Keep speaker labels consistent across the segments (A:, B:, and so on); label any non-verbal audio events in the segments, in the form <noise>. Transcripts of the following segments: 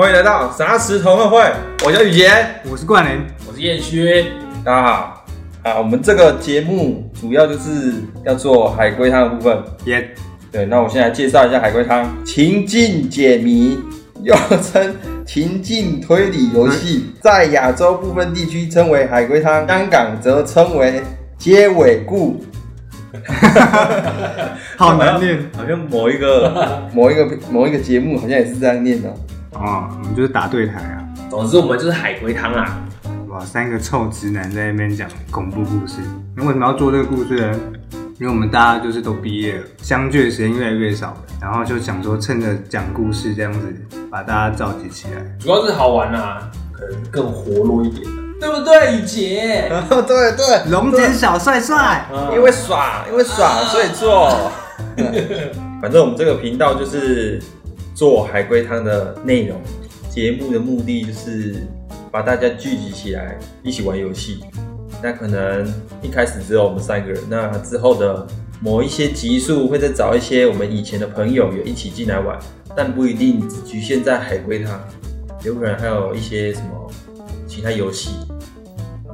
A: 欢迎来到杂食同乐会，我叫雨杰，
B: 我是冠霖，
C: 我是燕轩，
A: 大家好。啊，我们这个节目主要就是要做海龟汤的部分。
B: 耶，
A: 对，那我先来介绍一下海龟汤：情境解谜，又称情境推理游戏，在亚洲部分地区称为海龟汤，香港则称为接尾故。<laughs>
B: 好难念
A: 好像某一个 <laughs> 某一个某一个节目好像也是这样念的。
B: 哦，我们就是打对台啊！
C: 总之我们就是海龟汤啊。
B: 哇，三个臭直男在那边讲恐怖故事。那为什么要做这个故事呢？因为我们大家就是都毕业了，相聚的时间越来越少了，然后就想说趁着讲故事这样子，把大家召集起来。
C: 主要是好玩啊，可能更活络一点，对不对，雨杰？<laughs>
A: 对对，
B: 龙井小帅帅，
A: 因为耍，因为爽，所以做。<laughs> 反正我们这个频道就是做海龟汤的内容，节目的目的就是把大家聚集起来，一起玩游戏。那可能一开始只有我们三个人，那之后的某一些集数会再找一些我们以前的朋友也一起进来玩，但不一定只局限在海龟汤，有可能还有一些什么其他游戏。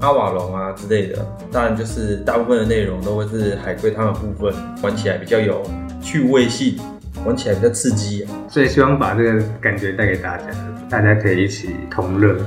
A: 阿瓦隆啊之类的，当然就是大部分的内容都会是海龟汤的部分，玩起来比较有趣味性，闻起来比较刺激
B: 所以希望把这个感觉带给大家大家可以一起同乐。